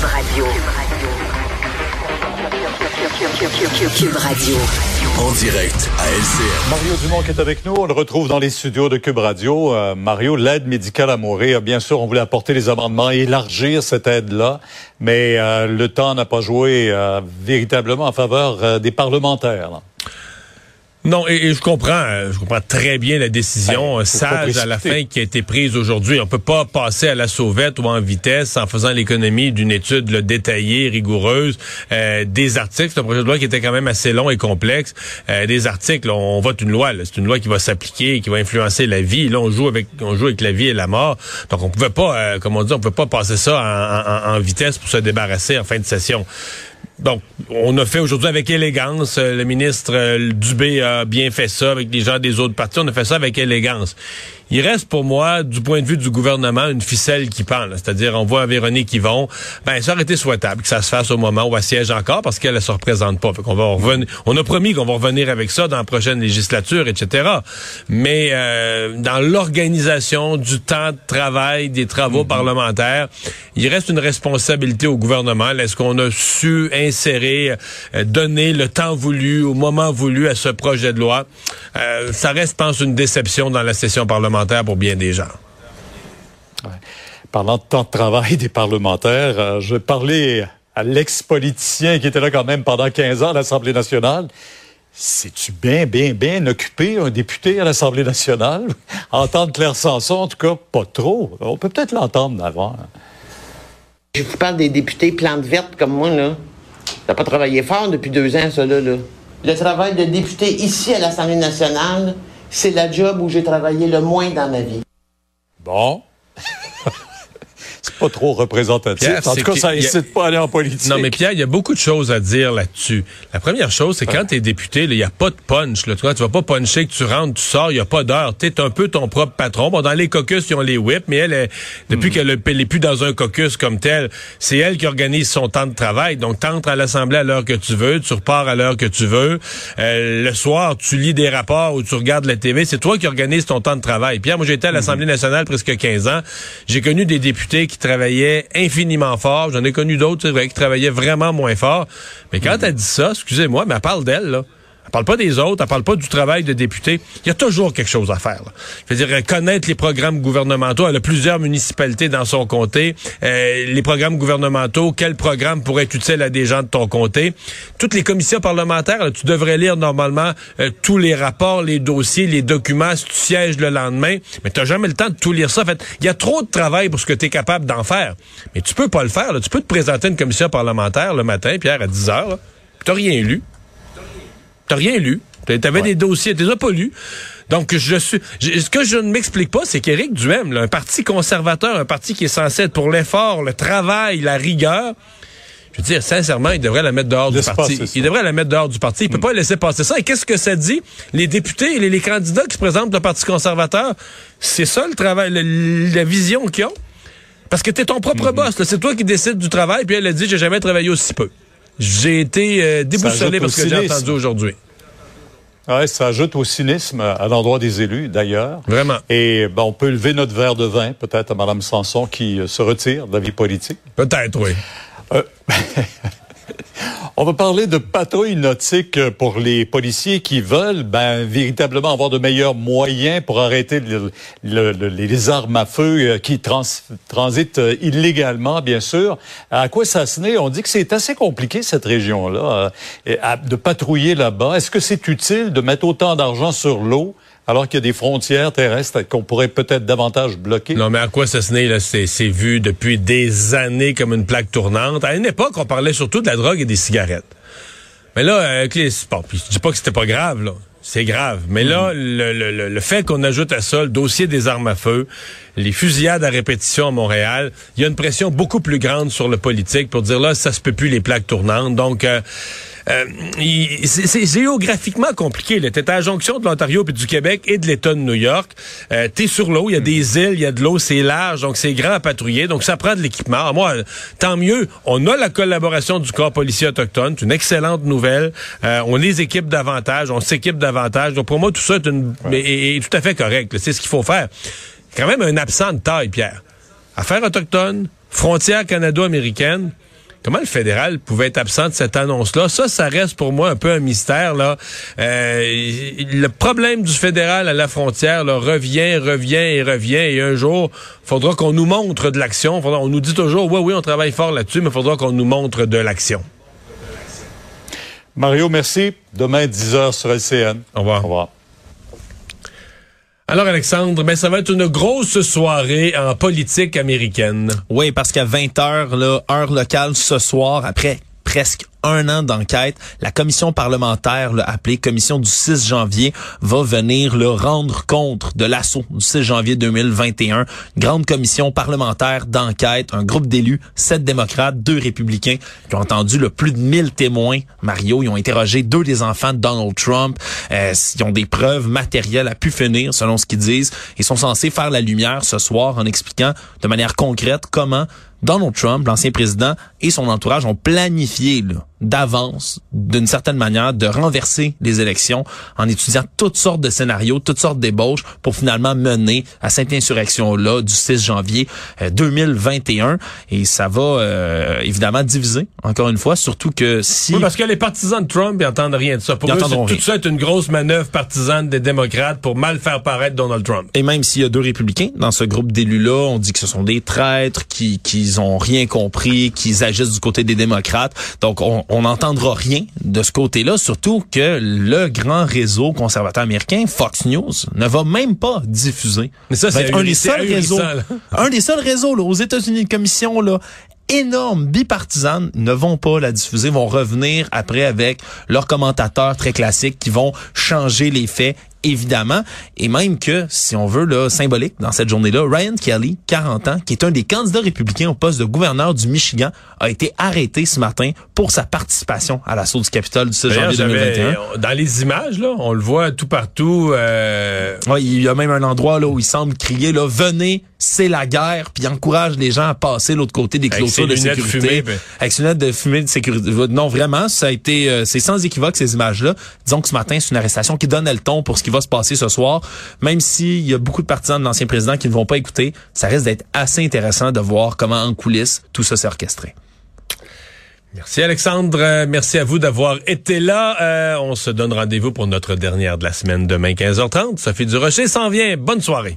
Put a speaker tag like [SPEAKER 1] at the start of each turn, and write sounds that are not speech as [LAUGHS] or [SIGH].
[SPEAKER 1] Cube Radio. Cube Radio.
[SPEAKER 2] En direct à LCM.
[SPEAKER 3] Mario Dumont qui est avec nous, on le retrouve dans les studios de Cube Radio. Euh, Mario, l'aide médicale à mourir, bien sûr, on voulait apporter les amendements, élargir cette aide-là, mais euh, le temps n'a pas joué euh, véritablement en faveur des parlementaires. Là.
[SPEAKER 4] Non, et, je comprends, euh, je comprends très bien la décision ben, sage à la fin qui a été prise aujourd'hui. On peut pas passer à la sauvette ou en vitesse en faisant l'économie d'une étude détaillée, rigoureuse, euh, des articles. C'est un projet de loi qui était quand même assez long et complexe. Euh, des articles, on, vote une loi. C'est une loi qui va s'appliquer, qui va influencer la vie. Là, on joue avec, on joue avec la vie et la mort. Donc, on pouvait pas, comme on dit, on peut pas passer ça en, en vitesse pour se débarrasser en fin de session. Donc, on a fait aujourd'hui avec élégance. Euh, le ministre euh, Dubé a bien fait ça avec les gens des autres partis. On a fait ça avec élégance. Il reste pour moi, du point de vue du gouvernement, une ficelle qui pend. C'est-à-dire, on voit Véronique Yvon. Ben, ça aurait été souhaitable que ça se fasse au moment où elle siège encore parce qu'elle ne se représente pas. Fait qu'on va revenir. On a promis qu'on va revenir avec ça dans la prochaine législature, etc. Mais euh, dans l'organisation du temps de travail des travaux mm-hmm. parlementaires, il reste une responsabilité au gouvernement. Est-ce qu'on a su insérer, euh, donner le temps voulu, au moment voulu à ce projet de loi? Euh, ça reste, je pense, une déception dans la session parlementaire pour bien des gens.
[SPEAKER 3] Parlant de temps de travail des parlementaires, euh, je vais parler à l'ex-politicien qui était là quand même pendant 15 ans à l'Assemblée nationale. C'est-tu bien, bien, bien occupé, un député à l'Assemblée nationale? [LAUGHS] Entendre Claire Sanson, en tout cas, pas trop. On peut peut-être l'entendre d'avant.
[SPEAKER 5] Je vous parle des députés plantes vertes comme moi, là. T'as pas travaillé fort depuis deux ans, ça, là. Le travail de député ici à l'Assemblée nationale, c'est la job où j'ai travaillé le moins dans ma vie.
[SPEAKER 3] Bon. [LAUGHS] pas trop représentatif. en tout cas, ça incite pas à aller en politique.
[SPEAKER 4] Non, mais Pierre, il y a beaucoup de choses à dire là-dessus. La première chose, c'est quand tu es député, il n'y a pas de punch. Là, tu, vois, tu vas pas puncher que tu rentres, tu sors, il n'y a pas d'heure. Tu es un peu ton propre patron. Bon, dans les caucus, ils ont les whips, mais elle, depuis hmm. qu'elle n'est plus dans un caucus comme tel, c'est elle qui organise son temps de travail. Donc, tu entres à l'Assemblée à l'heure que tu veux, tu repars à l'heure que tu veux. Euh, le soir, tu lis des rapports ou tu regardes la TV. C'est toi qui organises ton temps de travail. Pierre, moi, j'étais à l'Assemblée hmm. nationale presque 15 ans. J'ai connu des députés qui travaillait infiniment fort. J'en ai connu d'autres qui travaillaient vraiment moins fort. Mais quand elle dit ça, excusez-moi, mais elle parle d'elle, là. Elle parle pas des autres, elle parle pas du travail de député. Il y a toujours quelque chose à faire. Là. Je veux dire, connaître les programmes gouvernementaux. Elle a plusieurs municipalités dans son comté. Euh, les programmes gouvernementaux, quel programme pourrait être utile à des gens de ton comté? Toutes les commissions parlementaires, tu devrais lire normalement euh, tous les rapports, les dossiers, les documents si tu sièges le lendemain. Mais tu n'as jamais le temps de tout lire ça. En fait, il y a trop de travail pour ce que tu es capable d'en faire. Mais tu peux pas le faire. Tu peux te présenter une commission parlementaire le matin, Pierre, à 10 heures. Tu rien lu. T'as rien lu. T'avais des dossiers, t'es pas lus. Donc, je suis. ce que je ne m'explique pas, c'est qu'Éric Duhem, un parti conservateur, un parti qui est censé être pour l'effort, le travail, la rigueur. Je veux dire, sincèrement, il devrait la mettre dehors du parti. Il devrait la mettre dehors du parti. Il peut hmm. pas laisser passer ça. Et qu'est-ce que ça dit? Les députés, les, les candidats qui se présentent au Parti conservateur, c'est ça le travail, la vision qu'ils ont? Parce que t'es ton propre hmm. boss. C'est toi qui décides du travail. Puis elle a dit, j'ai jamais travaillé aussi peu. J'ai été euh, déboussolé parce que j'ai entendu aujourd'hui.
[SPEAKER 3] Ouais, ça ajoute au cynisme à l'endroit des élus, d'ailleurs.
[SPEAKER 4] Vraiment.
[SPEAKER 3] Et ben, on peut lever notre verre de vin, peut-être, à Mme Sanson, qui euh, se retire de la vie politique.
[SPEAKER 4] Peut-être, oui. Euh, [LAUGHS]
[SPEAKER 3] On va parler de patrouille nautique pour les policiers qui veulent ben, véritablement avoir de meilleurs moyens pour arrêter les armes à feu euh, qui transitent euh, illégalement, bien sûr. À quoi ça se naît? On dit que c'est assez compliqué, cette région-là, euh, de patrouiller là-bas. Est-ce que c'est utile de mettre autant d'argent sur l'eau? Alors qu'il y a des frontières terrestres qu'on pourrait peut-être davantage bloquer.
[SPEAKER 4] Non, mais à quoi ça se naît, c'est vu depuis des années comme une plaque tournante. À une époque, on parlait surtout de la drogue et des cigarettes. Mais là, avec les, bon, puis je dis pas que c'était pas grave, là. C'est grave. Mais là, mm. le, le, le, fait qu'on ajoute à ça le dossier des armes à feu, les fusillades à répétition à Montréal, il y a une pression beaucoup plus grande sur le politique pour dire là, ça se peut plus les plaques tournantes. Donc, euh, euh, c'est géographiquement compliqué. T'es à la jonction de l'Ontario puis du Québec et de l'État de New York. Euh, T'es sur l'eau, il y a des îles, il y a de l'eau, c'est large, donc c'est grand à patrouiller. Donc ça prend de l'équipement. Moi, tant mieux. On a la collaboration du corps policier autochtone, c'est une excellente nouvelle. Euh, on les équipe davantage, on s'équipe davantage. Donc pour moi, tout ça est, une, tout à fait correct. C'est ce qu'il faut faire. Quand même un absent de taille, Pierre. Affaires autochtones, frontière canado-américaine Comment le fédéral pouvait être absent de cette annonce-là? Ça, ça reste pour moi un peu un mystère. Là. Euh, le problème du fédéral à la frontière là, revient, revient et revient. Et un jour, faudra qu'on nous montre de l'action. On nous dit toujours, oui, oui, on travaille fort là-dessus, mais il faudra qu'on nous montre de l'action.
[SPEAKER 3] Mario, merci. Demain, 10h sur LCN.
[SPEAKER 4] Au revoir.
[SPEAKER 3] Au revoir.
[SPEAKER 4] Alors Alexandre, ben ça va être une grosse soirée en politique américaine.
[SPEAKER 6] Oui, parce qu'à 20h, là, heure locale ce soir, après presque un an d'enquête. La commission parlementaire, là, appelée commission du 6 janvier, va venir le rendre compte de l'assaut du 6 janvier 2021. grande commission parlementaire d'enquête, un groupe d'élus, sept démocrates, deux républicains, qui ont entendu le plus de 1000 témoins. Mario, ils ont interrogé deux des enfants de Donald Trump. Euh, ils ont des preuves matérielles à pu finir, selon ce qu'ils disent. Ils sont censés faire la lumière ce soir en expliquant de manière concrète comment Donald Trump, l'ancien président, et son entourage ont planifié d'avance, d'une certaine manière, de renverser les élections en étudiant toutes sortes de scénarios, toutes sortes d'ébauches pour finalement mener à cette insurrection-là du 6 janvier 2021. Euh, et ça va euh, évidemment diviser, encore une fois, surtout que si...
[SPEAKER 4] Oui, parce que les partisans de Trump, ils entendent rien de ça. Pour eux, tout ça est une grosse manœuvre partisane des démocrates pour mal faire paraître Donald Trump.
[SPEAKER 6] Et même s'il y a deux républicains dans ce groupe d'élus-là, on dit que ce sont des traîtres, qui, qui ont rien compris, qu'ils agissent du côté des démocrates. Donc, on n'entendra rien de ce côté-là, surtout que le grand réseau conservateur américain, Fox News, ne va même pas diffuser.
[SPEAKER 4] Mais ça, c'est un des seuls réseaux.
[SPEAKER 6] Un des seuls réseaux là, aux États-Unis, une commission là, énorme, bipartisane, ne vont pas la diffuser, vont revenir après avec leurs commentateurs très classiques qui vont changer les faits évidemment, et même que, si on veut, là, symbolique dans cette journée-là, Ryan Kelly, 40 ans, qui est un des candidats républicains au poste de gouverneur du Michigan, a été arrêté ce matin pour sa participation à l'assaut du Capitole du 6 janvier 2021.
[SPEAKER 4] Dans les images, là, on le voit tout partout. Euh...
[SPEAKER 6] Ouais, il y a même un endroit là où il semble crier, là, venez, c'est la guerre, puis il encourage les gens à passer l'autre côté des clôtures de sécurité.
[SPEAKER 4] Ben.
[SPEAKER 6] Avec lunettes de fumée de sécurité. Non, vraiment, ça a été, euh, c'est sans équivoque ces images-là. Disons que ce matin, c'est une arrestation qui donne le ton pour ce qui va se passer ce soir. Même s'il y a beaucoup de partisans de l'ancien président qui ne vont pas écouter, ça risque d'être assez intéressant de voir comment en coulisses tout ça s'est orchestré.
[SPEAKER 4] Merci Alexandre, merci à vous d'avoir été là. Euh, on se donne rendez-vous pour notre dernière de la semaine demain 15h30. Ça fait du Rocher s'en vient. Bonne soirée.